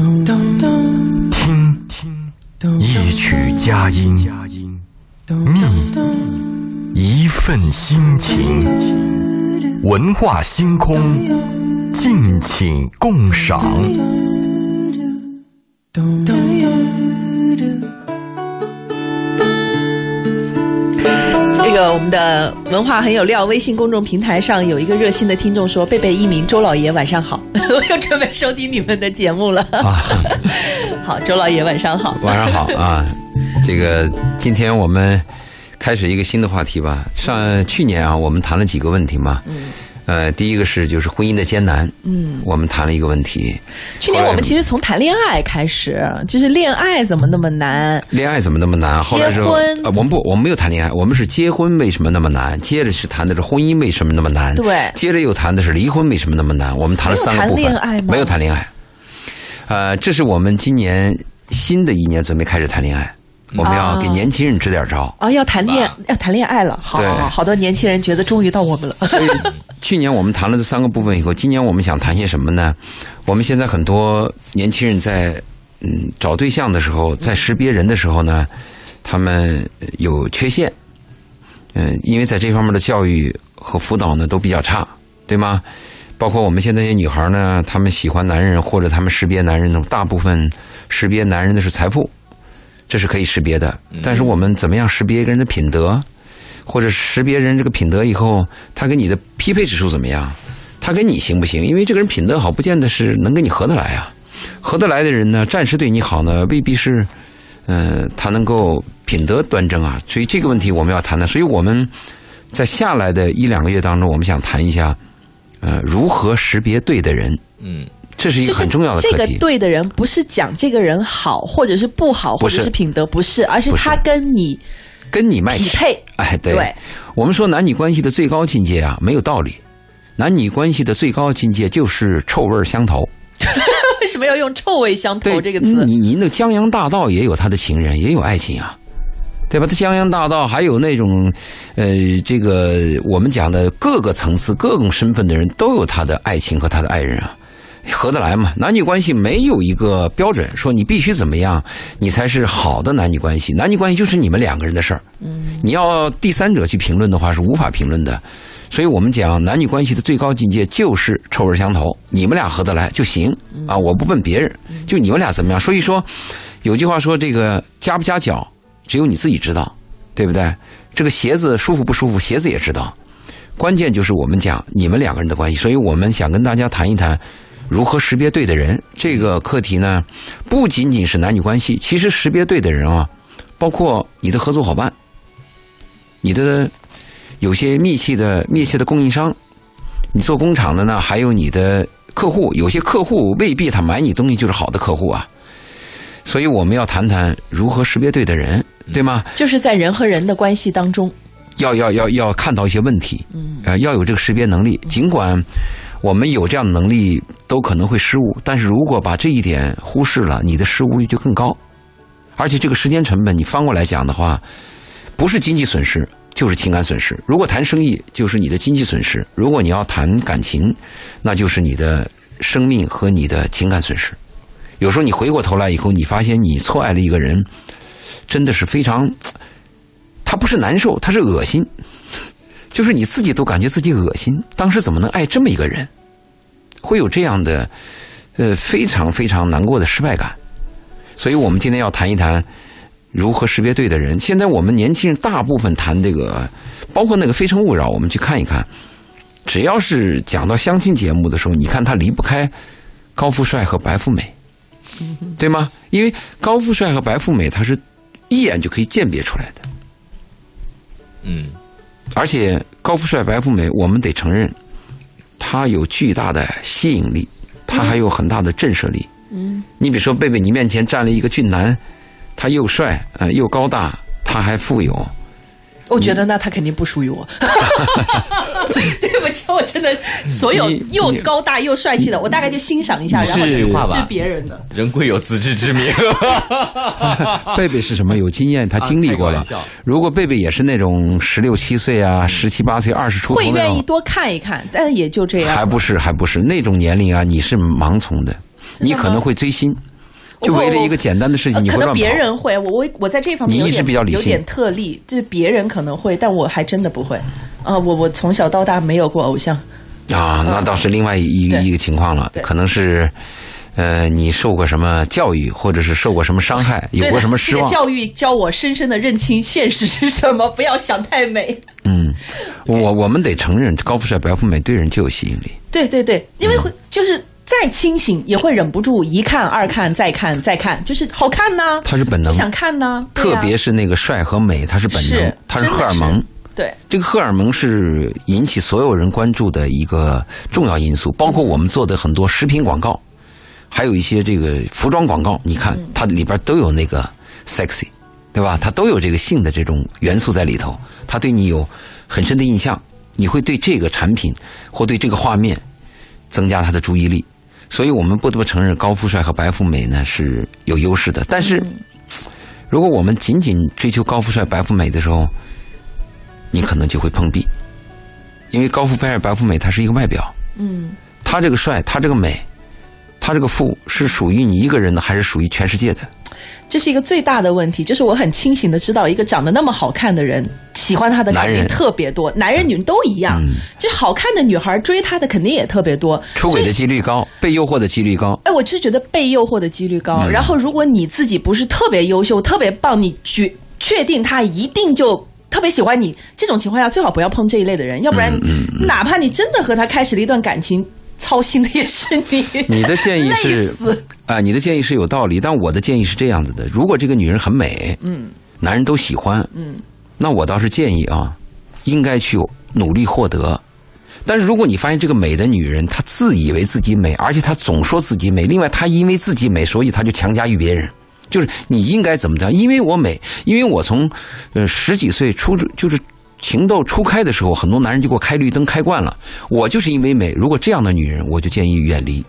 听一曲佳音，觅一份心情，文化星空，敬请共赏。这个我们的文化很有料微信公众平台上有一个热心的听众说：“贝贝一鸣，周老爷晚上好，我又准备收听你们的节目了。啊，好，周老爷晚上好。晚上好啊！这个今天我们开始一个新的话题吧。上去年啊，我们谈了几个问题嘛。嗯。呃，第一个是就是婚姻的艰难。嗯。我们谈了一个问题。去年我们其实从谈恋爱开始，就是恋爱怎么那么难？恋爱怎么那么难？后来是婚呃，我们不，我们没有谈恋爱，我们是结婚为什么那么难？接着是谈的是婚姻为什么那么难？对接着又谈的是离婚为什么那么难？我们谈了三个部分。没有谈恋爱吗没有谈恋爱。呃，这是我们今年新的一年准备开始谈恋爱，我们要给年轻人支点招。啊，要谈恋要谈恋爱了，好好好，好多年轻人觉得终于到我们了。所以 去年我们谈了这三个部分以后，今年我们想谈些什么呢？我们现在很多年轻人在嗯找对象的时候，在识别人的时候呢，他们有缺陷，嗯，因为在这方面的教育和辅导呢都比较差，对吗？包括我们现在这些女孩呢，她们喜欢男人或者她们识别男人呢，大部分识别男人的是财富，这是可以识别的。但是我们怎么样识别一个人的品德？或者识别人这个品德以后，他跟你的匹配指数怎么样？他跟你行不行？因为这个人品德好，不见得是能跟你合得来啊。合得来的人呢，暂时对你好呢，未必是，呃，他能够品德端正啊。所以这个问题我们要谈的。所以我们在下来的一两个月当中，我们想谈一下，呃，如何识别对的人。嗯，这是一个很重要的这个。对的人，不是讲这个人好，或者是不好，不或者是品德不是，而是他跟你跟你。匹配。哎，对，对我们说男女关系的最高境界啊，没有道理。男女关系的最高境界就是臭味相投。为什么要用“臭味相投”这个词？你您那江洋大盗也有他的情人，也有爱情啊，对吧？他江洋大盗还有那种，呃，这个我们讲的各个层次、各种身份的人都有他的爱情和他的爱人啊，合得来嘛？男女关系没有一个标准，说你必须怎么样，你才是好的男女关系。男女关系就是你们两个人的事儿，嗯，你要第三者去评论的话是无法评论的。所以我们讲男女关系的最高境界就是臭味相投，你们俩合得来就行啊！我不问别人，就你们俩怎么样。所以说，有句话说这个夹不夹脚，只有你自己知道，对不对？这个鞋子舒服不舒服，鞋子也知道。关键就是我们讲你们两个人的关系，所以我们想跟大家谈一谈如何识别对的人。这个课题呢，不仅仅是男女关系，其实识别对的人啊，包括你的合作伙伴，你的有些密切的密切的供应商，你做工厂的呢，还有你的客户，有些客户未必他买你东西就是好的客户啊。所以我们要谈谈如何识别对的人，对吗？就是在人和人的关系当中，要要要要看到一些问题，嗯，呃，要有这个识别能力。尽管我们有这样的能力，都可能会失误，但是如果把这一点忽视了，你的失误率就更高。而且这个时间成本，你翻过来讲的话，不是经济损失，就是情感损失。如果谈生意，就是你的经济损失；如果你要谈感情，那就是你的生命和你的情感损失。有时候你回过头来以后，你发现你错爱了一个人，真的是非常，他不是难受，他是恶心，就是你自己都感觉自己恶心。当时怎么能爱这么一个人？会有这样的，呃，非常非常难过的失败感。所以我们今天要谈一谈如何识别对的人。现在我们年轻人大部分谈这个，包括那个《非诚勿扰》，我们去看一看，只要是讲到相亲节目的时候，你看他离不开高富帅和白富美，对吗？因为高富帅和白富美，他是一眼就可以鉴别出来的。嗯，而且高富帅、白富美，我们得承认，他有巨大的吸引力，他还有很大的震慑力。嗯，你比如说贝贝，你面前站了一个俊男，他又帅，呃，又高大，他还富有，我觉得那他肯定不属于我。对不起，我真的所有又高大又帅气的，我大概就欣赏一下，然后是就句话吧是别人的。人贵有自知之明。贝贝是什么？有经验，他经历过了。如果贝贝也是那种十六七岁啊、十七八岁、二十出头会，愿意多看一看，但也就这样。还不是还不是那种年龄啊，你是盲从的，你可能会追星，就为了一个简单的事情，你会乱跑。别人会，我我我在这方面你一直有点比较理性有点特例，就是别人可能会，但我还真的不会。啊、我我从小到大没有过偶像，啊，那倒是另外一一个情况了，可能是。呃，你受过什么教育，或者是受过什么伤害，有过什么失望这个？教育教我深深的认清现实是什么，不要想太美。嗯，我我们得承认，高富帅、白富美对人就有吸引力。对对对，因为会、就是再清醒也会忍不住一看二看再看再看，就是好看呐、它是本能，想看呐、对特别是那个帅和美，它是本能是，它是荷尔蒙。对这个荷尔蒙是引起所有人关注的一个重要因素，包括我们做的很多食品广告，还有一些这个服装广告，你看嗯它里边都有那个 sexy，对吧？它都有这个性的这种元素在里头，它对你有很深的印象，你会对这个产品或对这个画面增加他的注意力。所以我们不得不承认，高富帅和白富美呢是有优势的。但是，如果我们仅仅追求高富帅、白富美的时候，你可能就会碰壁，因为高富帅、白富美，它是一个外表，嗯，他这个帅，他这个美，他这个富是属于你一个人的，还是属于全世界的？这是一个最大的问题，就是我很清醒的知道，一个长得那么好看的人，喜欢他的条男人特别多，男人女人都一样。嗯就好看的女孩追他的肯定也特别多，出轨的几率高，被诱惑的几率高。哎，我就是觉得被诱惑的几率高。嗯然后，如果你自己不是特别优秀、特别棒，你确确定他一定就特别喜欢你，这种情况下最好不要碰这一类的人，要不然，嗯哪怕你真的和他开始了一段感情，操心的也是你。你的建议是啊，你的建议是有道理，但我的建议是这样子的：如果这个女人很美，嗯，男人都喜欢，嗯，那我倒是建议啊，应该去努力获得。但是如果你发现这个美的女人，她自以为自己美，而且她总说自己美，另外她因为自己美，所以她就强加于别人。就是你应该怎么着？因为我美，因为我从呃十几岁初就是情窦初开的时候，很多男人就给我开绿灯开惯了。我就是因为美，如果这样的女人，我就建议远离。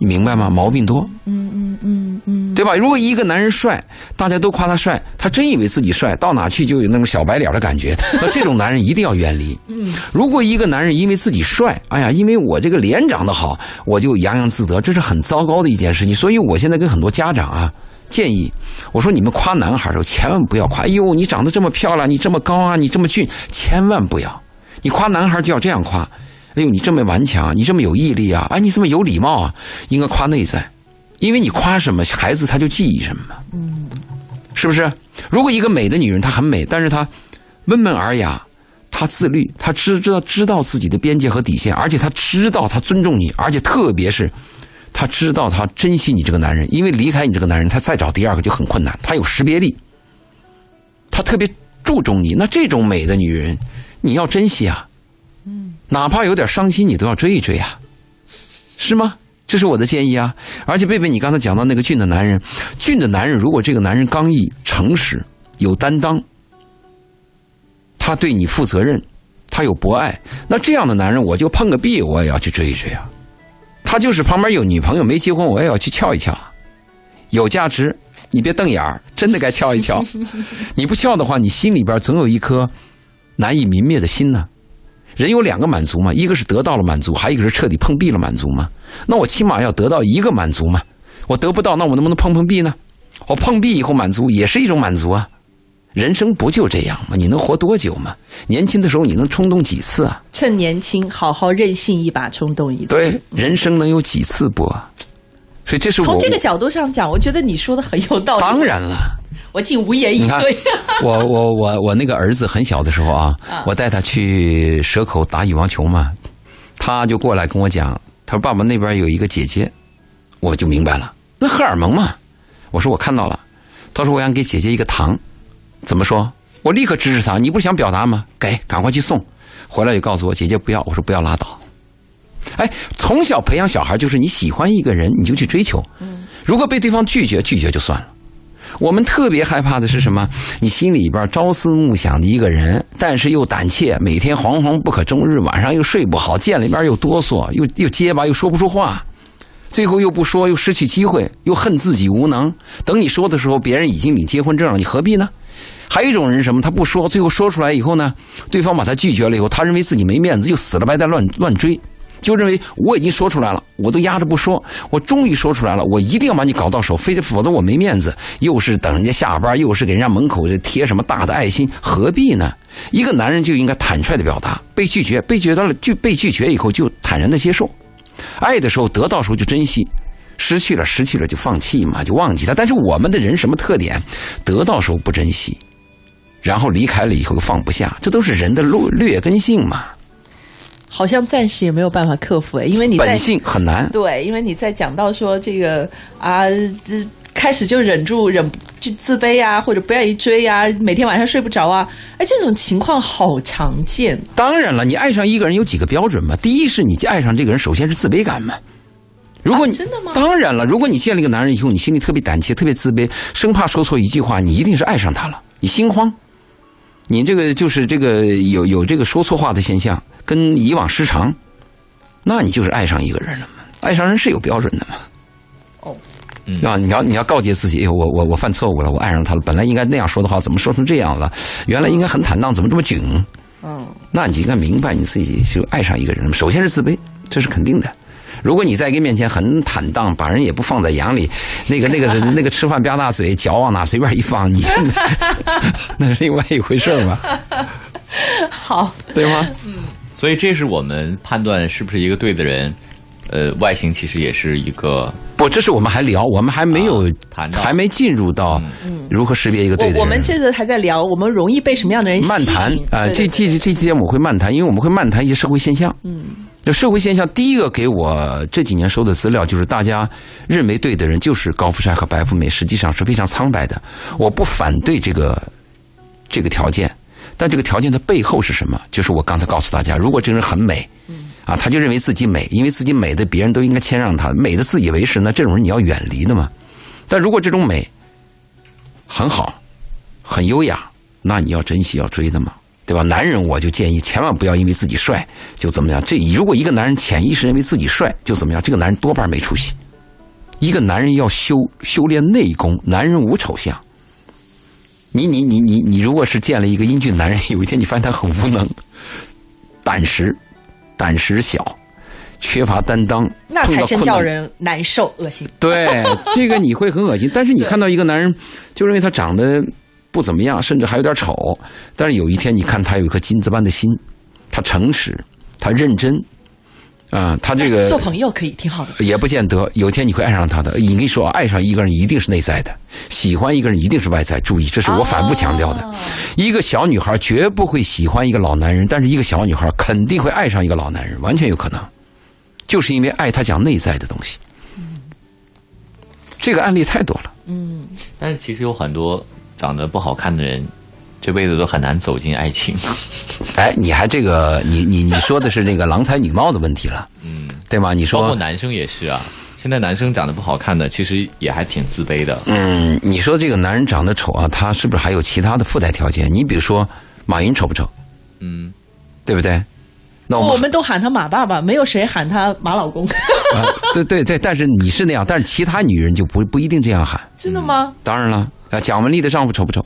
你明白吗？毛病多，嗯嗯嗯嗯，对吧？如果一个男人帅，大家都夸他帅，他真以为自己帅，到哪去就有那种小白脸的感觉，那这种男人一定要远离。嗯，如果一个男人因为自己帅，哎呀，因为我这个脸长得好，我就洋洋自得，这是很糟糕的一件事情。所以我现在跟很多家长啊建议，我说你们夸男孩的时候，千万不要夸，哎呦，你长得这么漂亮，你这么高啊，你这么俊，千万不要。你夸男孩就要这样夸，哎呦，你这么顽强，你这么有毅力啊，哎，你这么有礼貌啊，应该夸内在，因为你夸什么，孩子他就记忆什么，嗯，是不是？如果一个美的女人她很美，但是她温文尔雅，她自律，她知知道知道自己的边界和底线，而且她知道她尊重你，而且特别是。她知道她珍惜你这个男人，因为离开你这个男人，她再找第二个就很困难。她有识别力，她特别注重你。那这种美的女人，你要珍惜啊，嗯，哪怕有点伤心，你都要追一追啊，是吗？这是我的建议啊。而且贝贝，你刚才讲到那个俊的男人，俊的男人，如果这个男人刚毅、诚实、有担当，他对你负责任，他有博爱，那这样的男人，我就碰个壁，我也要去追一追啊。他就是旁边有女朋友没结婚，我也要去撬一撬，有价值。你别瞪眼儿，真的该撬一撬。你不撬的话，你心里边总有一颗难以泯灭的心呢。人有两个满足嘛，一个是得到了满足，还有一个是彻底碰壁了满足嘛。那我起码要得到一个满足嘛。我得不到，那我能不能碰碰壁呢？我碰壁以后满足也是一种满足啊。人生不就这样吗？你能活多久吗？年轻的时候你能冲动几次啊？趁年轻，好好任性一把，冲动一次。对，人生能有几次不啊？所以这是我从这个角度上讲，我觉得你说的很有道理。当，然了。我竟无言以对。我我我我那个儿子很小的时候啊，我带他去蛇口打羽毛球嘛，他就过来跟我讲，他说爸爸那边有一个姐姐，我就明白了，那荷尔蒙嘛。我说我看到了，他说我想给姐姐一个糖，怎么说？我立刻支持他，你不是想表达吗？给，赶快去送，回来就告诉我姐姐不要，我说不要拉倒。哎，从小培养小孩就是你喜欢一个人你就去追求，如果被对方拒绝，拒绝就算了。我们特别害怕的是什么？你心里边朝思暮想的一个人，但是又胆怯，每天惶惶不可终日，晚上又睡不好，见了面又哆嗦，又又结巴，又说不出话，最后又不说，又失去机会，又恨自己无能。等你说的时候，别人已经领结婚证了，你何必呢？还有一种人什么？他不说，最后说出来以后呢，对方把他拒绝了以后，他认为自己没面子，又死了白带乱乱追，就认为我已经说出来了，我都压着不说，我终于说出来了，我一定要把你搞到手，非得否则我没面子。又是等人家下班，又是给人家门口贴什么大的爱心，何必呢？一个男人就应该坦率的表达，被拒绝，被拒绝了，拒被拒绝以后就坦然的接受。爱的时候得到时候就珍惜，失去了失去了就放弃嘛，就忘记他。但是我们的人什么特点？得到时候不珍惜，然后离开了以后又放不下，这都是人的劣劣根性嘛。好像暂时也没有办法克服哎，因为你本性很难。对，因为你在讲到说这个啊，这开始就忍住忍就自卑啊，或者不愿意追啊，每天晚上睡不着啊，哎，这种情况好常见。当然了，你爱上一个人有几个标准嘛？第一是你爱上这个人，首先是自卑感嘛。如果你、啊真的吗当然了，如果你见了一个男人以后，你心里特别胆怯、特别自卑，生怕说错一句话，你一定是爱上他了，你心慌，你这个就是这个有有这个说错话的现象，跟以往失常，那你就是爱上一个人了嘛？爱上人是有标准的嘛？哦，啊，你要你要告诫自己，哎呦，我我我犯错误了，我爱上他了，本来应该那样说的话，怎么说成这样了？原来应该很坦荡，怎么这么囧？嗯，那你应该明白你自己就爱上一个人，首先是自卑，这是肯定的。如果你在一个面前很坦荡，把人也不放在眼里，那个 那个那个吃饭吧嗒嘴，脚往哪随便一放，你 那是另外一回事儿嘛，好，对吗？所以这是我们判断是不是一个对的人。呃，外形其实也是一个不，这是我们还聊，我们还没有、啊谈到还没进入到如何识别一个对的人。我我们这个还在聊，我们容易被什么样的人吸引漫谈啊、这这这期节目我会漫谈，因为我们会漫谈一些社会现象。嗯，这社会现象，第一个给我这几年收的资料就是大家认为对的人就是高富帅和白富美，实际上是非常苍白的。我不反对这个这个条件，但这个条件的背后是什么？就是我刚才告诉大家，如果这个人很美。啊，他就认为自己美，因为自己美的别人都应该谦让他，美的自以为是，那这种人你要远离的嘛。但如果这种美很好，很优雅，那你要珍惜，要追的嘛，对吧？男人我就建议千万不要因为自己帅就怎么样。这如果一个男人潜意识认为自己帅就怎么样，这个男人多半没出息。一个男人要修修炼内功，男人无丑相。你你你你你，如果是见了一个英俊男人，有一天你发现他很无能、胆识、胆识小、缺乏担当，那才真叫人难受恶心。对，这个你会很恶心。但是你看到一个男人，就认为他长得不怎么样，甚至还有点丑。但是有一天，你看他有一颗金子般的心，他诚实，他认真，啊，他这个做朋友可以挺好的。也不见得。有一天你会爱上他的。你跟你说，爱上一个人一定是内在的，喜欢一个人一定是外在。注意，这是我反复强调的。哦一个小女孩绝不会喜欢一个老男人，但是一个小女孩肯定会爱上一个老男人，完全有可能，就是因为爱他讲内在的东西。这个案例太多了。嗯但是其实有很多长得不好看的人，这辈子都很难走进爱情。哎，你还这个，你你你说的是那个郎才女貌的问题了，嗯，对吗？你包括说，男生也是啊。现在男生长得不好看的，其实也还挺自卑的。嗯，你说这个男人长得丑啊，他是不是还有其他的附带条件？你比如说，马云丑不丑？嗯，对不对？那我们我们都喊他马爸爸，没有谁喊他马老公。啊，对对对，但是你是那样，但是其他女人就不不一定这样喊。真的吗？当然了，啊，蒋雯丽的丈夫丑不丑？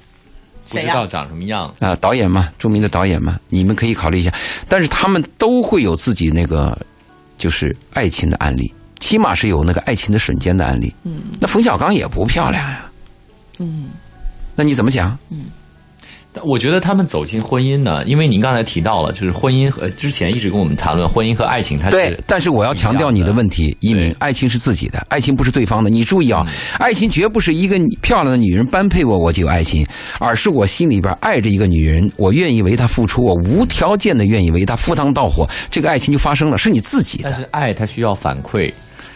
不知道长什么样。啊，导演嘛，著名的导演嘛，你们可以考虑一下。但是他们都会有自己那个，就是爱情的案例，起码是有那个爱情的瞬间的案例。嗯，那冯小刚也不漂亮呀。嗯，那你怎么想？但我觉得他们走进婚姻呢，因为您刚才提到了，就是婚姻和之前一直跟我们谈论婚姻和爱情，它是对，但是我要强调你的问题，一鸣，爱情是自己的，爱情不是对方的。你注意啊，嗯爱情绝不是一个漂亮的女人般配我，我就有爱情，而是我心里边爱着一个女人，我愿意为她付出，我无条件的愿意为她赴汤蹈火，这个爱情就发生了，是你自己的但。是爱它需要反馈。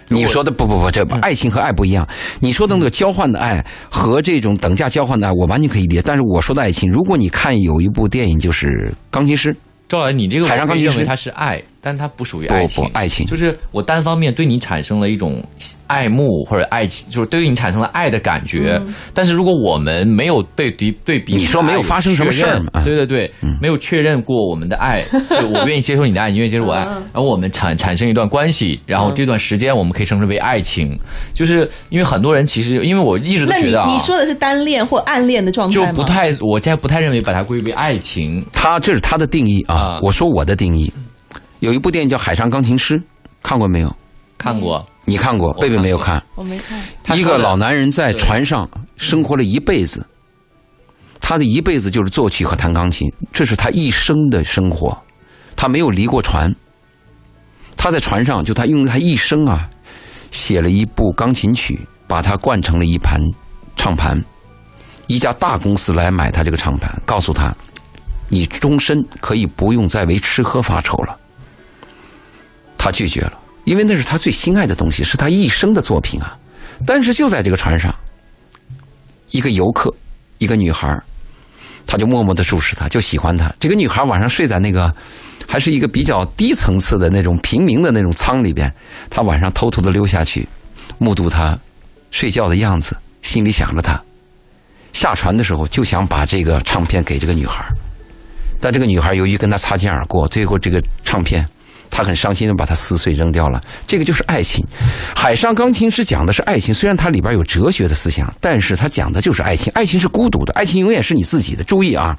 你说的不不不，这嗯爱情和爱不一样。你说的那个交换的爱和这种等价交换的爱，我完全可以理解。但是我说的爱情，如果你看有一部电影就是《钢琴师》，赵老师，你这个海上钢琴师我认为它是爱，但它不属于爱情。不爱情就是我单方面对你产生了一种爱慕或者爱情，就是对于你产生了爱的感觉。但是如果我们没有对敌对比你说没有发生什么事儿对对对，没有确认过我们的爱，就我愿意接受你的爱，你愿意接受我爱，然后我们产产生一段关系，然后这段时间我们可以称之为爱情。就是因为很多人其实，因为我一直都觉得啊，你说的是单恋或暗恋的状态吗？就不太，我现在不太认为把它归为爱情。他这是他的定义啊啊。我说我的定义，有一部电影叫《海上钢琴师》，看过没有？看过，你看过，贝贝没有看。我没看。一个老男人在船上生活了一辈子，他的一辈子就是作曲和弹钢琴，这是他一生的生活。他没有离过船，他在船上就他用他一生啊，写了一部钢琴曲，把它灌成了一盘唱盘。一家大公司来买他这个唱盘，告诉他，你终身可以不用再为吃喝发愁了。他拒绝了，因为那是他最心爱的东西，是他一生的作品啊。但是就在这个船上，一个游客，一个女孩，他就默默的注视他，就喜欢他。这个女孩晚上睡在那个，还是一个比较低层次的那种平民的那种舱里边，他晚上偷偷的溜下去，目睹他睡觉的样子，心里想着他。下船的时候就想把这个唱片给这个女孩，但这个女孩由于跟他擦肩而过，最后这个唱片，他很伤心的把它撕碎扔掉了。这个就是爱情。海上钢琴师讲的是爱情，虽然它里边有哲学的思想，但是它讲的就是爱情。爱情是孤独的，爱情永远是你自己的。注意啊，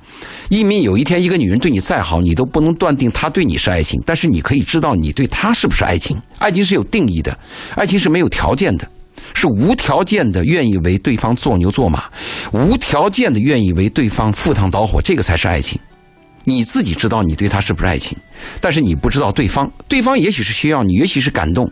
一民有一天一个女人对你再好，你都不能断定她对你是爱情，但是你可以知道你对她是不是爱情。爱情是有定义的，爱情是没有条件的。是无条件的愿意为对方做牛做马，无条件的愿意为对方赴汤蹈火，这个才是爱情。你自己知道你对他是不是爱情，但是你不知道对方，对方也许是需要你，也许是感动，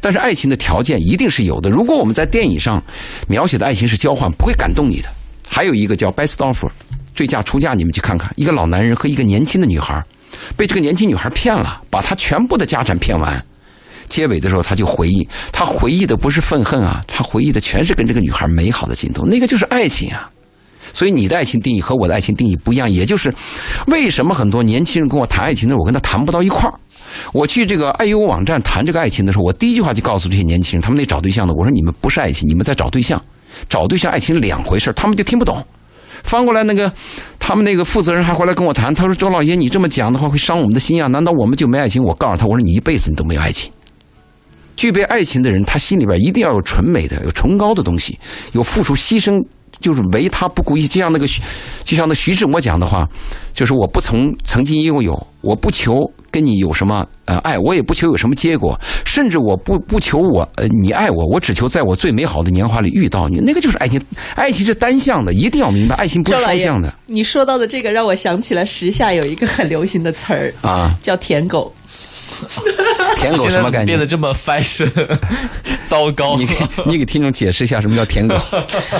但是爱情的条件一定是有的。如果我们在电影上描写的爱情是交换，不会感动你的。还有一个叫《Best Offer》醉驾出嫁，你们去看看，一个老男人和一个年轻的女孩，被这个年轻女孩骗了，把她全部的家产骗完。结尾的时候，他就回忆，他回忆的不是愤恨啊，他回忆的全是跟这个女孩美好的镜头，那个就是爱情啊。所以你的爱情定义和我的爱情定义不一样，也就是为什么很多年轻人跟我谈爱情的时候，我跟他谈不到一块儿。我去这个爱优网站谈这个爱情的时候，我第一句话就告诉这些年轻人，他们那找对象的，我说你们不是爱情，你们在找对象，找对象爱情是两回事儿他们就听不懂。翻过来，那个他们那个负责人还回来跟我谈，他说：“周老爷，你这么讲的话会伤我们的心啊，难道我们就没爱情？”我告诉他，我说你一辈子你都没有爱情。具备爱情的人，他心里边一定要有纯美的、有崇高的东西，有付出牺牲，就是唯他不顾一切。就像那个徐，就像那徐志摩讲的话，就是我不曾曾经拥有，我不求跟你有什么呃爱，我也不求有什么结果，甚至我不不求我呃你爱我，我只求在我最美好的年华里遇到你。那个就是爱情，爱情是单向的，一定要明白，爱情不是双向的，你说到的这个让我想起了时下有一个很流行的词儿啊，叫“舔狗 舔狗什么概念变得？这么 fashion，糟糕。你给你给听众解释一下什么叫舔狗？”，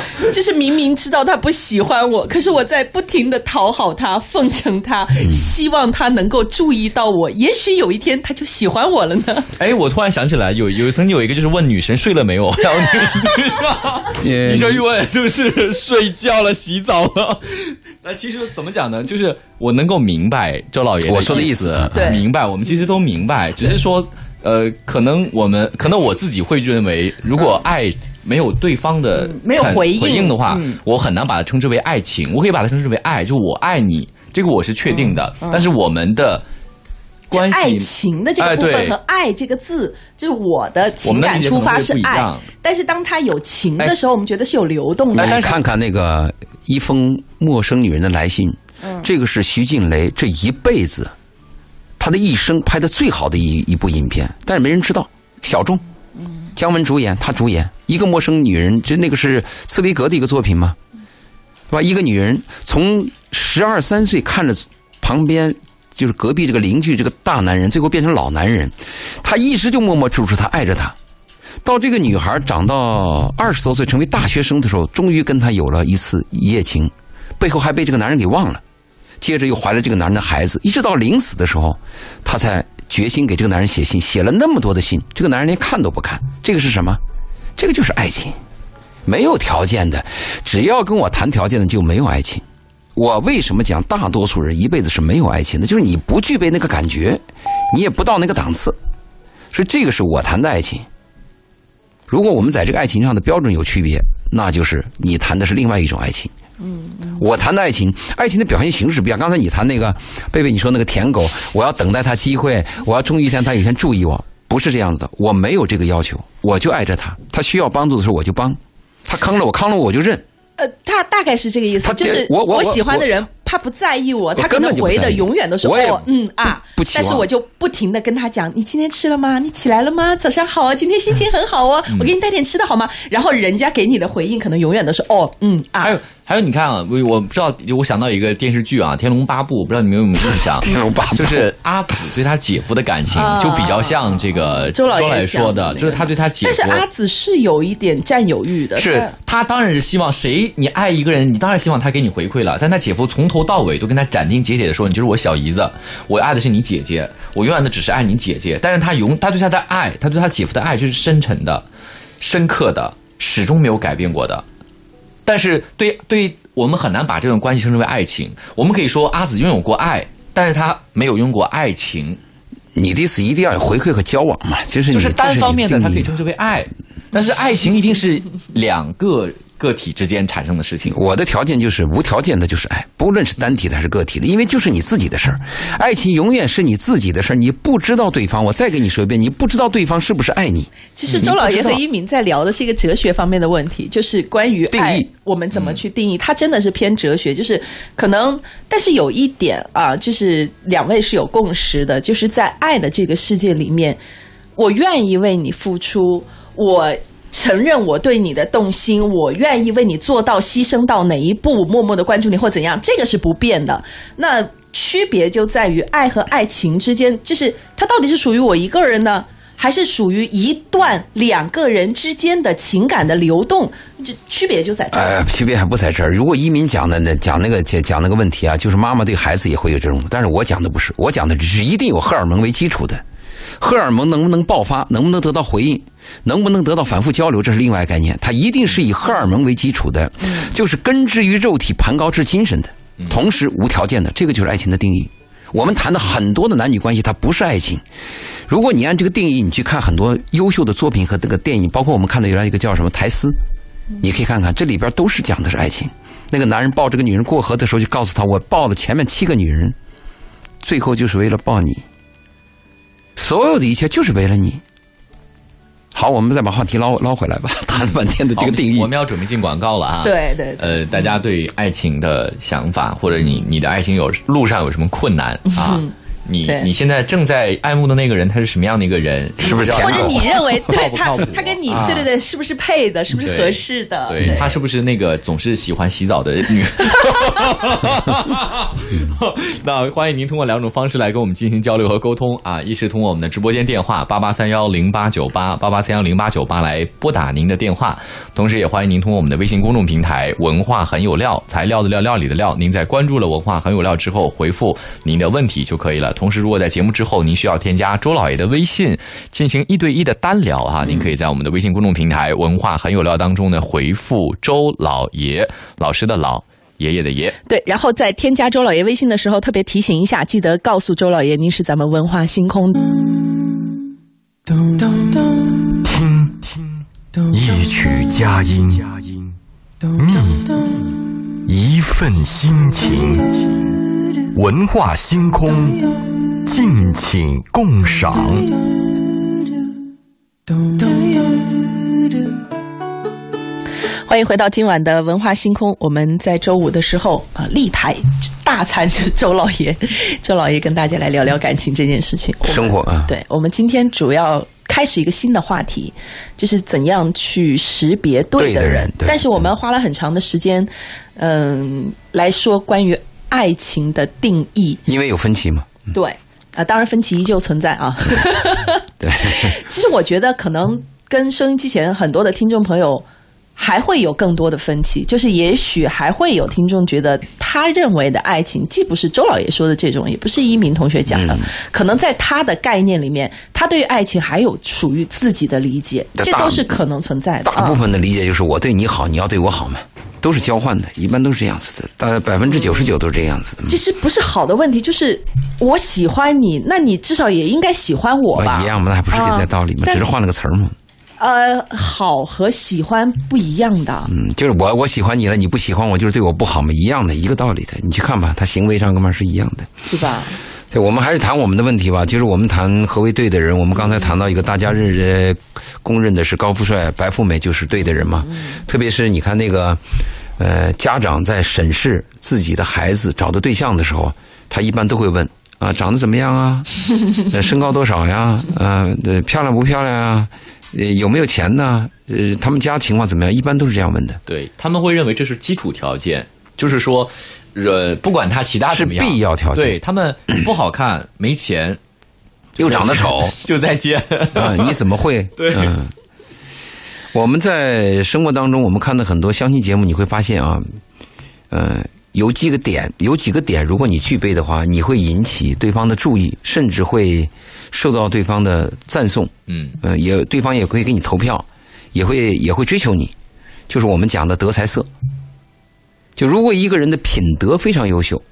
就是明明知道他不喜欢我，可是我在不停的讨好他、奉承他，嗯希望他能够注意到我。也许有一天他就喜欢我了呢。哎，我突然想起来，有有曾经有一个就是问女神睡了没有，然后女呃女生一问就是睡觉了、洗澡了。那其实怎么讲呢？就是我能够明白周老爷我说的意意思对明白，我们其实都明白，只是说，呃，可能我们可能我自己会认为，如果爱。没有对方的嗯没有回应回应的话，嗯我很难把它称之为爱情。我可以把它称之为爱，就我爱你，这个我是确定的。但是我们的关系，爱情的这个部分和“爱”这个字，就是我的情感出发是爱但是当他有情的时候，我们觉得是有流动的。来看看那个一封陌生女人的来信，这个是徐静蕾这一辈子，他的一生拍的最好的一一部影片，但是没人知道。小众，姜文主演，他主演一个陌生女人，就那个是茨威格的一个作品嘛，是吧？一个女人从十二三岁看着旁边。就是隔壁这个邻居这个大男人，最后变成老男人，他一直就默默注视他，爱着他。到这个女孩长到二十多岁，成为大学生的时候，终于跟他有了一次一夜情，背后还被这个男人给忘了。接着又怀了这个男人的孩子，一直到临死的时候，她才决心给这个男人写信，写了那么多的信，这个男人连看都不看。这个是什么？这个就是爱情，没有条件的，只要跟我谈条件的就没有爱情。我为什么讲大多数人一辈子是没有爱情的？就是你不具备那个感觉，你也不到那个档次，所以这个是我谈的爱情。如果我们在这个爱情上的标准有区别，那就是你谈的是另外一种爱情。嗯，我谈的爱情，爱情的表现形式不一样。刚才你谈那个贝贝，你说那个舔狗，我要等待他机会，我要终于一天他有一天注意我，不是这样子的。我没有这个要求，我就爱着他，他需要帮助的时候我就帮，他坑了我，坑了我我就认。呃，他大概是这个意思他，就是我我我喜欢的人他不在意我，他可能回的永远都是哦嗯啊不不，期望但是我就不停的跟他讲，你今天吃了吗？你起来了吗？早上好啊，今天心情很好哦，嗯我给你带点吃的好吗？然后人家给你的回应可能永远都是哦嗯啊还，有还有，你看啊，我我不知道，我想到一个电视剧啊，《天龙八部》，不知道你们有没有印象？天龙八部就是阿紫对他姐夫的感情啊，就比较像这个周老爷爷说的，就是他对他姐夫。但是阿紫是有一点占有欲的，是他他当然是希望谁你爱一个人，你当然希望他给你回馈了。但他姐夫从头到尾都跟他斩钉截铁的说：“你就是我小姨子，我爱的是你姐姐，我永远的只是爱你姐姐。”但是他永他对他的爱，他对他姐夫的爱就是深沉的、深刻的，始终没有改变过的。但是对对我们很难把这种关系称之为爱情。我们可以说阿紫拥有过爱，但是他没有拥过爱情，你的意思一定要有回馈和交往嘛？就是你就是单方面的，它可以称之为爱。但是爱情一定是两个个体之间产生的事情。我的条件就是无条件的，就是爱，不论是单体的还是个体的，因为就是你自己的事儿。爱情永远是你自己的事儿，你不知道对方。我再给你说一遍，你不知道对方是不是爱你。其实周老爷和一鸣在聊的是一个哲学方面的问题，就是关于爱定义，我们怎么去定义？它真的是偏哲学，就是可能，但是有一点啊，就是两位是有共识的，就是在爱的这个世界里面，我愿意为你付出，我。承认我对你的动心，我愿意为你做到牺牲到哪一步，默默的关注你或怎样，这个是不变的。那区别就在于爱和爱情之间，就是它到底是属于我一个人呢，还是属于一段两个人之间的情感的流动？这区别就在这儿。呃，区别还不在这儿。如果一民讲的呢，讲那个讲讲那个问题啊，就是妈妈对孩子也会有这种，但是我讲的不是，我讲的只是一定有荷尔蒙为基础的，荷尔蒙能不能爆发，能不能得到回应，能不能得到反复交流，这是另外概念。它一定是以荷尔蒙为基础的，就是根植于肉体，盘高至精神的，同时无条件的，这个就是爱情的定义。我们谈的很多的男女关系，它不是爱情。如果你按这个定义，你去看很多优秀的作品和这个电影，包括我们看的原来一个叫什么台丝，你可以看看，这里边都是讲的是爱情。那个男人抱这个女人过河的时候，就告诉他：“我抱了前面七个女人，最后就是为了抱你，所有的一切就是为了你。”好，我们再把话题捞捞回来吧，谈了半天的这个定义我。们要准备进广告了啊。对对对呃，大家对爱情的想法，或者你你的爱情有路上有什么困难啊？你你现在正在爱慕的那个人，他是什么样的一个人？是不是要或者你认为 对他他跟你啊对对对是不是配的，是不是合适的？对他是不是那个总是喜欢洗澡的女？那欢迎您通过两种方式来跟我们进行交流和沟通啊，一是通过我们的直播间电话八八三幺零八九八八八三幺零八九八来拨打您的电话，同时也欢迎您通过我们的微信公众平台“文化很有料”，材料的料，料理的料。您在关注了“文化很有料”之后，回复您的问题就可以了。同时，如果在节目之后您需要添加周老爷的微信进行一对一的单聊啊，您可以在我们的微信公众平台“文化很有料”当中呢回复周老爷，老师的老。爷爷的爷，对，然后在添加周老爷微信的时候，特别提醒一下，记得告诉周老爷您是咱们文化星空。听听，一曲佳音，觅一份心情，文化星空，敬请共赏。欢迎回到今晚的文化星空。我们在周五的时候啊，立牌大餐是周老爷，周老爷跟大家来聊聊感情这件事情。生活啊，对我们今天主要开始一个新的话题，就是怎样去识别对的对的人对但是我们花了很长的时间，嗯，来说关于爱情的定义。因为有分歧嘛。对啊、当然分歧依旧存在啊。对，其实我觉得可能跟收音机前很多的听众朋友还会有更多的分歧，就是也许还会有听众觉得他认为的爱情，既不是周老爷说的这种，也不是一鸣同学讲的，可能在他的概念里面，他对于爱情还有属于自己的理解，这都是可能存在的。大部啊分的理解就是我对你好，你要对我好嘛，都是交换的，一般都是这样子的，大概百分之九十九都是这样子的。其实不是好的问题，就是我喜欢你，那你至少也应该喜欢我吧？一样嘛，那还不是给在道理嘛，只是换了个词儿嘛。呃，好和喜欢不一样的。嗯，就是我我喜欢你了，你不喜欢我，就是对我不好嘛，一样的一个道理的。你去看吧，他行为上跟嘛是一样的。是吧？对，我们还是谈我们的问题吧。就是我们谈何为对的人。我们刚才谈到一个大家认呃公认的是高富帅、白富美就是对的人嘛。特别是你看那个呃，家长在审视自己的孩子找的对象的时候，他一般都会问啊，长得怎么样啊？呃身高多少呀？啊，呃漂亮不漂亮啊？呃，有没有钱呢？呃，他们家情况怎么样？一般都是这样问的。对他们会认为这是基础条件，就是说，呃，不管他其他怎么样，是必要条件对他们不好看、没钱，又长得丑就再见。啊，你怎么会？对嗯，我们在生活当中，我们看到很多相亲节目，你会发现啊，呃，有几个点，有几个点，如果你具备的话，你会引起对方的注意，甚至会受到对方的赞颂。嗯呃，也对方也会给你投票，也会也会追求你，就是我们讲的德才色。就如果一个人的品德非常优秀，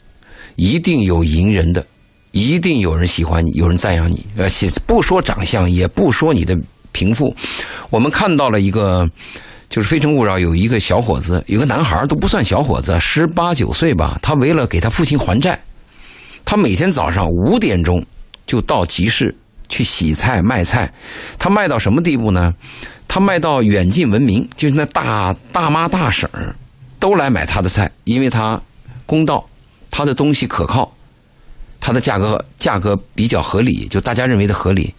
一定有迎人的，一定有人喜欢你，有人赞扬你。呃，其实不说长相，也不说你的贫富，我们看到了一个，就是《非诚勿扰》有一个小伙子，有个男孩儿都不算小伙子，十八九岁吧，他为了给他父亲还债，他每天早上五点钟就到集市去洗菜卖菜，他卖到什么地步呢？他卖到远近闻名，就是那大大妈大婶儿都来买他的菜，因为他公道，他的东西可靠，他的价格价格比较合理，就大家认为的合理。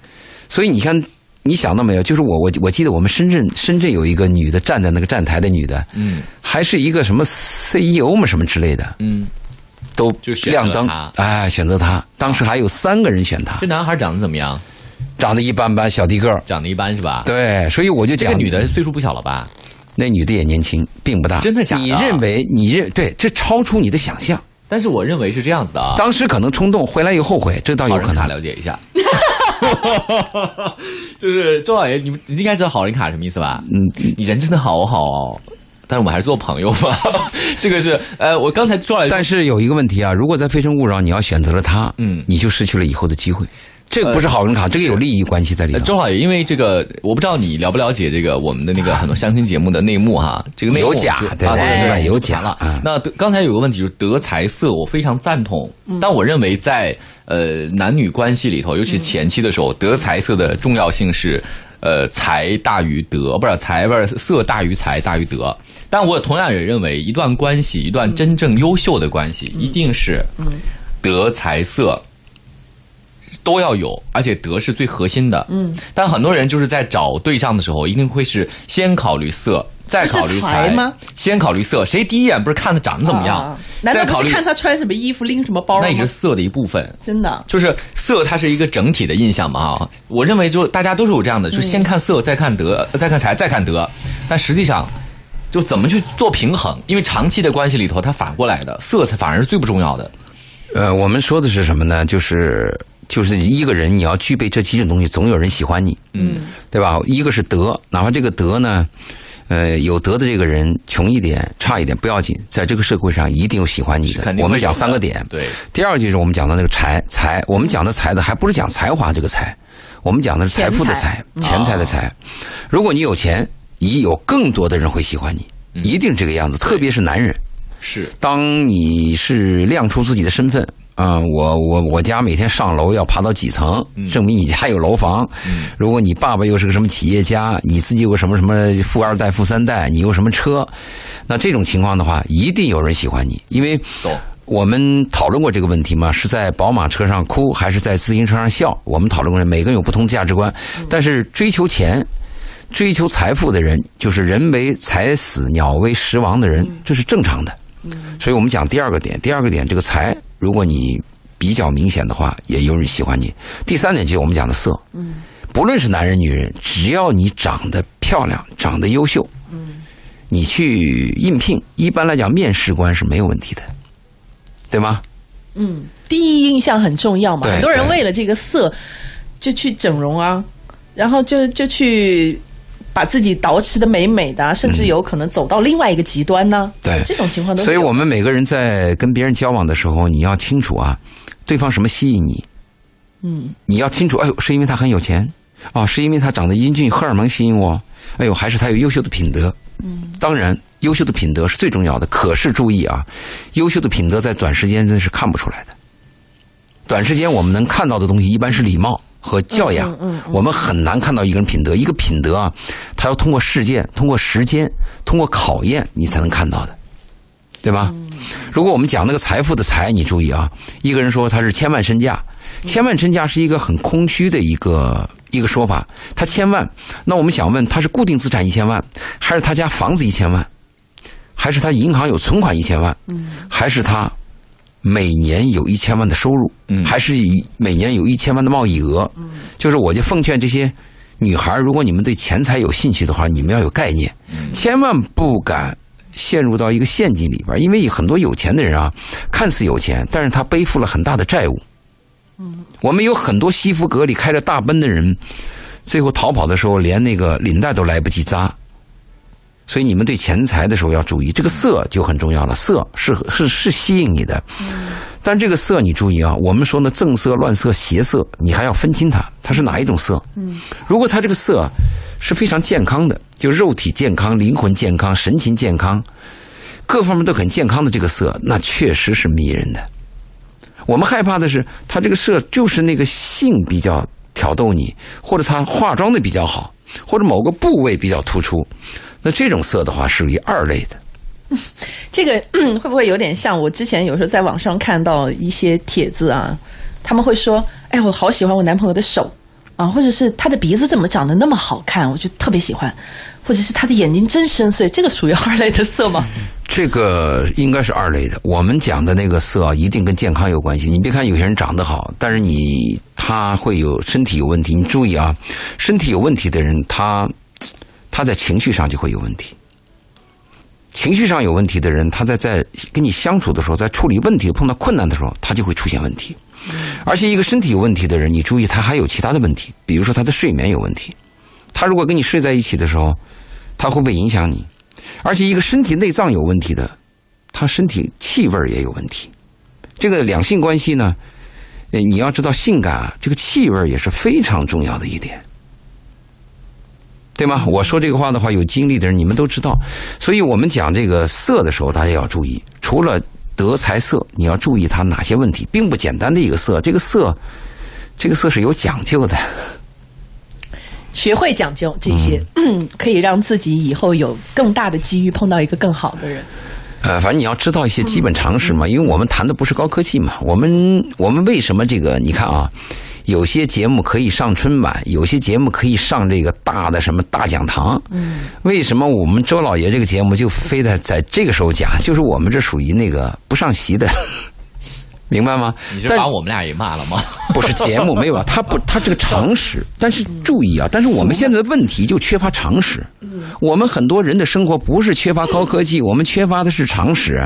所以你看，你想到没有？就是我我我记得我们深圳深圳有一个女的站在那个站台的女的，嗯还是一个什么 CEO 嘛什么之类的，嗯，都就亮灯她，哎，选择她。当时还有三个人选她这，男孩长得怎么样？长得一般般，小低个儿。长得一般是吧？，对，所以我就讲，这个女的岁数不小了吧？那女的也年轻，并不大。真的假的你认为你认对，这超出你的想象。但是我认为是这样子的啊。当时可能冲动，回来又后悔，这倒有可能。了解一下，就是周老爷，你们你应该知道好人卡什么意思吧？嗯，你人真的好好哦，但是我们还是做朋友吧。这个是呃，我刚才周老爷但是有一个问题啊，如果在《非诚勿扰》你要选择了他，嗯你就失去了以后的机会。这个不是好人卡，这个有利益关系在里头。呃周老爷，因为这个，我不知道你了不了解这个我们的那个很多相亲节目的内幕哈，这个内幕有假对对对对有假了嗯。那刚才有个问题就是德才色，我非常赞同，但我认为在呃男女关系里头，尤其前期的时候，德才色的重要性是呃才大于德，不是才不是色大于才大于德。但我同样也认为，一段关系，一段真正优秀的关系，一定是德才色都要有，而且德是最核心的。嗯，但很多人就是在找对象的时候，一定会是先考虑色，再考虑不是才吗先考虑色，谁第一眼不是看他长得怎么样？啊难道再考虑不是看他穿什么衣服、拎什么包？那也是色的一部分。真的。就是色，它是一个整体的印象嘛啊！我认为就大家都是有这样的，就先看色，再看德，再看财，再看德。但实际上，就怎么去做平衡？因为长期的关系里头，它反过来的，色才反而是最不重要的。呃，我们说的是什么呢？就是就是一个人你要具备这几种东西，总有人喜欢你，嗯，对吧？一个是德，哪怕这个德呢，呃，有德的这个人穷一点、差一点不要紧，在这个社会上一定有喜欢你的。我们讲三个点，对，第二个就是我们讲的那个财财，我们讲的财的还不是讲才华这个财，我们讲的是财富的财，钱财的财。如果你有钱，你有更多的人会喜欢你，一定这个样子，特别是男人。是。当你是亮出自己的身份啊、我我我家每天上楼要爬到几层，证明你家有楼房。如果你爸爸又是个什么企业家，你自己有个什么什么富二代、富三代，你有什么车，那这种情况的话，一定有人喜欢你，因为。我们讨论过这个问题嘛？是在宝马车上哭，还是在自行车上笑？我们讨论过，每个人有不同的价值观，但是追求钱、追求财富的人，就是人为财死，鸟为食亡的人，这是正常的。所以我们讲第二个点，第二个点，这个财，如果你比较明显的话，也有人喜欢你。第三点就是我们讲的色，嗯不论是男人女人，只要你长得漂亮、长得优秀，嗯你去应聘，一般来讲面试官是没有问题的，对吗？嗯，第一印象很重要嘛。很多人为了这个色就去整容啊，然后就就去把自己捯饬的美美的啊、甚至有可能走到另外一个极端呢。嗯对这种情况。所以我们每个人在跟别人交往的时候，你要清楚啊，对方什么吸引你。嗯，你要清楚，哎呦，是因为他很有钱，啊，是因为他长得英俊，荷尔蒙吸引我，哎呦，还是他有优秀的品德。嗯，当然，优秀的品德是最重要的。可是注意啊，优秀的品德在短时间真的是看不出来的。短时间我们能看到的东西，一般是礼貌和教养。嗯嗯嗯我们很难看到一个人品德。一个品德啊，他要通过事件、通过时间、通过考验，你才能看到的。对吧？如果我们讲那个财富的财，你注意啊，一个人说他是千万身价，千万身价是一个很空虚的一个一个说法。他千万，那我们想问，他是固定资产一千万，还是他家房子一千万，还是他银行有存款一千万，还是他每年有一千万的收入，还是以每年有一千万的贸易额？就是我就奉劝这些女孩，如果你们对钱财有兴趣的话，你们要有概念，千万不敢。陷入到一个陷阱里边，因为很多有钱的人啊，看似有钱，但是他背负了很大的债务。嗯，我们有很多西服革履、开着大奔的人，最后逃跑的时候连那个领带都来不及扎。所以你们对钱财的时候要注意，这个色就很重要了。色是是是吸引你的，但这个色你注意啊，我们说呢正色、乱色、邪色，你还要分清它，它是哪一种色。如果它这个色是非常健康的。就肉体健康、灵魂健康、神情健康，各方面都很健康的这个色，那确实是迷人的。我们害怕的是，他这个色就是那个性比较挑逗你，或者他化妆的比较好，或者某个部位比较突出。那这种色的话，属于二类的。这个 会不会有点像我之前有时候在网上看到一些帖子啊？他们会说：“哎，我好喜欢我男朋友的手啊，或者是他的鼻子怎么长得那么好看，我就特别喜欢。”或者是他的眼睛真深邃，这个属于二类的色吗？这个应该是二类的。我们讲的那个色啊，一定跟健康有关系。你别看有些人长得好，但是你他会有身体有问题。你注意啊，身体有问题的人，他他在情绪上就会有问题。情绪上有问题的人，他在在跟你相处的时候，在处理问题碰到困难的时候，他就会出现问题。而且一个身体有问题的人，你注意他还有其他的问题，比如说他的睡眠有问题。他如果跟你睡在一起的时候，他会不会影响你？而且一个身体内脏有问题的，他身体气味也有问题。这个两性关系呢，你要知道，性感，这个气味也是非常重要的一点，对吗？我说这个话的话，有经历的人你们都知道。所以我们讲这个色的时候，大家要注意，除了德才色，你要注意它哪些问题，并不简单的一个色。这个色，这个色是有讲究的。学会讲究这些，可以让自己以后有更大的机遇碰到一个更好的人。呃，反正你要知道一些基本常识嘛，因为我们谈的不是高科技嘛。我们我们为什么这个？你看啊，有些节目可以上春晚，有些节目可以上这个大的什么大讲堂。嗯，为什么我们周老爷这个节目就非得在这个时候讲？就是我们这属于那个不上席的。明白吗？你是把我们俩也骂了吗？不是节目没有啊，他不，他这个常识。但是注意啊，但是我们现在的问题就缺乏常识。我们很多人的生活不是缺乏高科技，我们缺乏的是常识。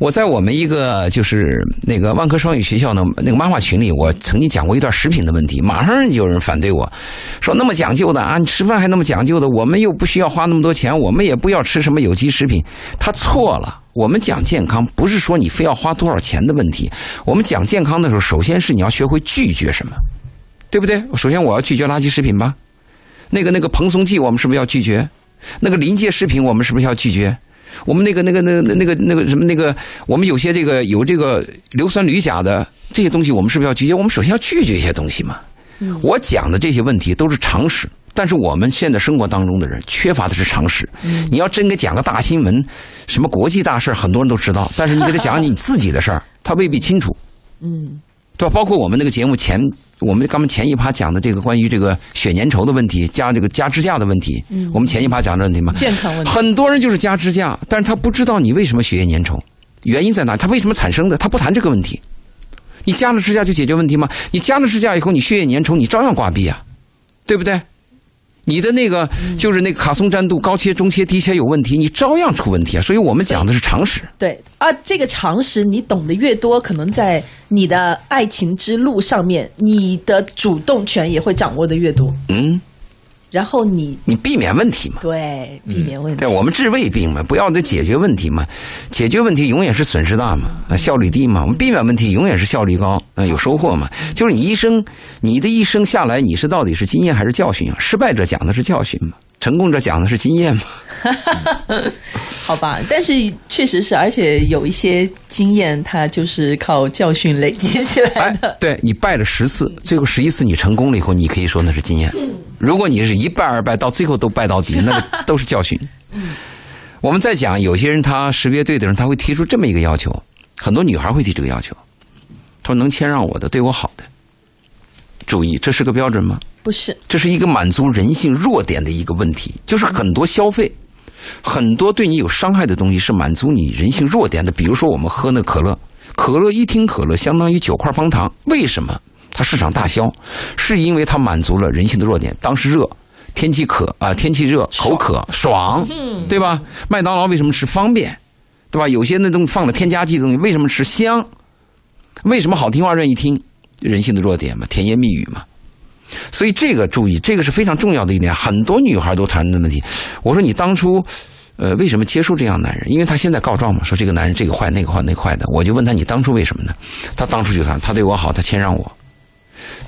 我在我们一个就是那个万科双语学校的那个妈妈群里，我曾经讲过一段食品的问题，马上就有人反对我说那么讲究的啊，你吃饭还那么讲究的，我们又不需要花那么多钱，我们也不要吃什么有机食品。他错了，我们讲健康不是说你非要花多少钱的问题，我们讲健康的时候，首先是你要学会拒绝什么，对不对？首先我要拒绝垃圾食品吧，那个那个蓬松剂我们是不是要拒绝？那个临界食品我们是不是要拒绝？我们那个、那个、那、个那个、那个什么、那个，我们有些这个有这个硫酸铝钾的这些东西，我们是不是要拒绝？我们首先要拒绝一些东西嘛。我讲的这些问题都是常识，但是我们现在生活当中的人缺乏的是常识。你要真给讲个大新闻，什么国际大事很多人都知道，但是你给他讲你自己的事儿，他未必清楚。嗯，对吧？包括我们那个节目前。我们刚刚前一趴讲的这个关于这个血粘稠的问题，加这个加支架的问题，我们前一趴讲的问题嘛，健康问题，很多人就是加支架，但是他不知道你为什么血液粘稠，原因在哪？他为什么产生的？他不谈这个问题。你加了支架就解决问题吗？你加了支架以后，你血液粘稠，你照样挂壁啊，对不对？你的那个就是那个卡松粘度高切、中切、低切有问题，你照样出问题啊！所以我们讲的是常识。对啊，这个常识你懂得越多，可能在你的爱情之路上面，你的主动权也会掌握的越多。嗯。然后你你避免问题嘛？对，避免问题。对，我们治胃病嘛，不要再解决问题嘛。解决问题永远是损失大嘛，啊，效率低嘛。我们避免问题永远是效率高，啊，有收获嘛。就是你一生，你的一生下来，你是到底是经验还是教训啊？失败者讲的是教训嘛。成功者讲的是经验嘛？好吧，但是确实是，而且有一些经验，它就是靠教训累积起来的。对你败了十次，最后十一次你成功了以后，你可以说那是经验。如果你是一败二败，到最后都败到底，那个都是教训。我们再讲，有些人他识别对的人，他会提出这么一个要求，很多女孩会提这个要求，他说能谦让我的，对我好的。注意，这是个标准吗？不是，这是一个满足人性弱点的一个问题，就是很多消费，很多对你有伤害的东西是满足你人性弱点的。比如说，我们喝那可乐，可乐一听可乐相当于九块方糖，为什么它市场大销？是因为它满足了人性的弱点。当时热，天气渴啊，天气热，口渴，爽，对吧？麦当劳为什么吃方便，对吧？有些那东西放了添加剂的东西，为什么吃香？为什么好听话愿意听？人性的弱点嘛，甜言蜜语嘛。所以这个注意，这个是非常重要的一点。很多女孩都谈的问题。我说你当初，呃，为什么接受这样男人？因为他现在告状嘛，说这个男人这个坏那个坏那个坏的。我就问他，你当初为什么呢？他当初就谈，他对我好，他谦让我。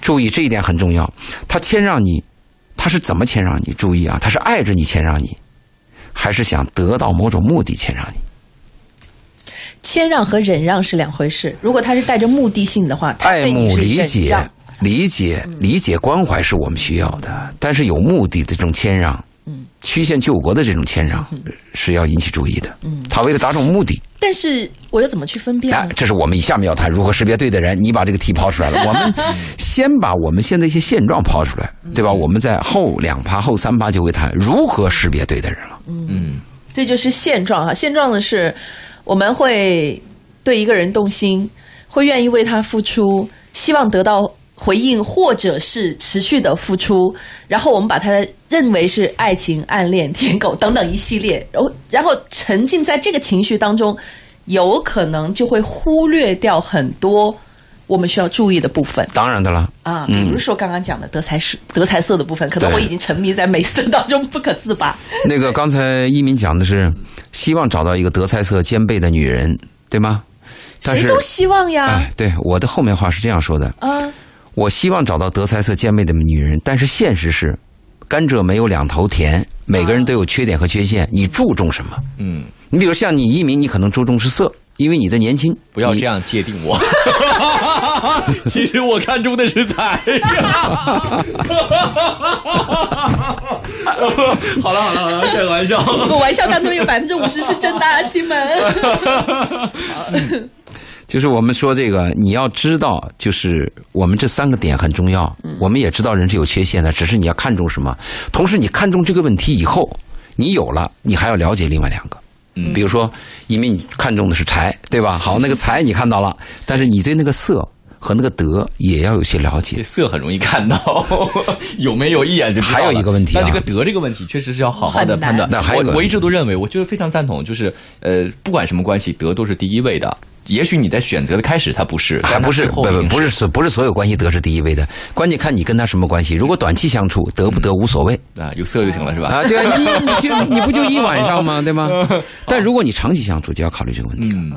注意这一点很重要。他谦让你，他是怎么谦让你？注意啊，他是爱着你谦让你，还是想得到某种目的谦让你？谦让和忍让是两回事。如果他是带着目的性的话，他爱慕理解。理解、理解、关怀是我们需要的，但是有目的的这种谦让，嗯，曲线救国的这种谦让是要引起注意的。嗯，他为了达成目的，但是我又怎么去分辨呢？，哎这是我们下面要谈如何识别对的人。你把这个题抛出来了，我们先把我们现在一些现状抛出来，对吧？我们在后两趴、后三趴就会谈如何识别对的人了。嗯，这就是现状啊。现状的是，我们会对一个人动心，会愿意为他付出，希望得到回应，或者是持续的付出。然后我们把它认为是爱情、暗恋、舔狗等等一系列，然后然后沉浸在这个情绪当中，有可能就会忽略掉很多我们需要注意的部分。当然的了，啊，比如说刚刚讲的德才是德才色的部分，可能我已经沉迷在美色当中不可自拔。那个刚才一鸣讲的是希望找到一个德才色兼备的女人，对吗？但是谁都希望呀，哎，对，我的后面话是这样说的：啊，我希望找到德才色兼备的女人，但是现实是，甘蔗没有两头甜，每个人都有缺点和缺陷。你注重什么？嗯，你比如像你一鸣，你可能注重是色，因为你的年轻。不要这样界定我。其实我看中的是才。好了好了好了，开个玩笑。我玩笑当中有百分之五十是真的啊，亲们。就是我们说这个，你要知道，就是我们这三个点很重要。我们也知道人是有缺陷的，只是你要看重什么。同时，你看重这个问题以后，你有了，你还要了解另外两个。嗯比如说，因为你看重的是财，对吧？好，那个财你看到了，但是你对那个色和那个德也要有些了这解。色很容易看到，有没有一眼就知道还有一个问题啊那这个德这个问题确实是要好好的判断。那还有我一直都认为，我就是非常赞同，就是呃，不管什么关系，德都是第一位的。也许你在选择的开始他不是，还不是不不不是不是所有关系得是第一位的，关键看你跟他什么关系。如果短期相处，得不得无所谓啊，有色就行了是吧？啊。对啊，你你就你不就一晚上吗？对吗？但如果你长期相处，就要考虑这个问题了。嗯，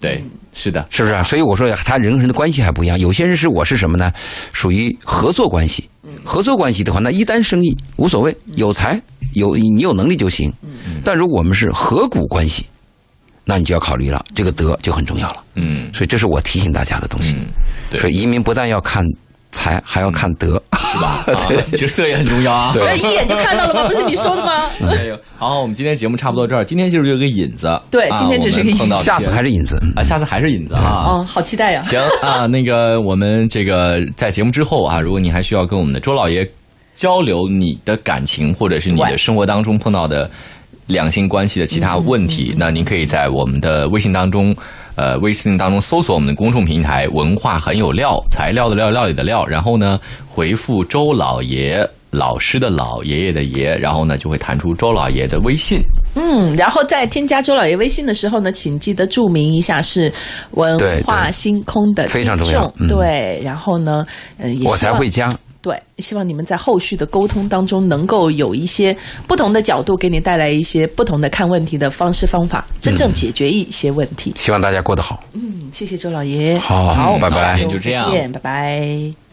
对，是的，是不是啊？所以我说他人和人的关系还不一样。有些人是我是什么呢？属于合作关系。合作关系的话，那一单生意无所谓，有才有你有能力就行。但如果我们是合股关系，那你就要考虑了，这个德就很重要了。嗯，所以这是我提醒大家的东西。对所以移民不但要看财，还要看德。是吧？啊其实色也很重要啊。对一眼就看到了吗？不是你说的吗？没有，好，我们今天节目差不多到这儿。今天就是有个引子，啊对今天只是个引子下次还是引子。嗯啊，下次还是引子啊。哦，好期待呀！行啊，那个我们这个在节目之后啊，如果你还需要跟我们的周老爷交流你的感情，或者是你的生活当中碰到的两性关系的其他问题，那您可以在我们的微信当中。呃，微信当中搜索我们的公众平台“文化很有料”，材料的料，料理的料，然后呢，回复周老爷老师的老爷爷的爷，然后呢，就会弹出周老爷的微信。嗯，然后在添加周老爷微信的时候呢，请记得注明一下是文化星空的非常听重要嗯对，然后呢，呃，也我才会加。对，希望你们在后续的沟通当中，能够有一些不同的角度，给你带来一些不同的看问题的方式方法，真正解决一些问题。希望大家过得好。嗯，谢谢周老爷，好好拜拜就这样再见拜拜。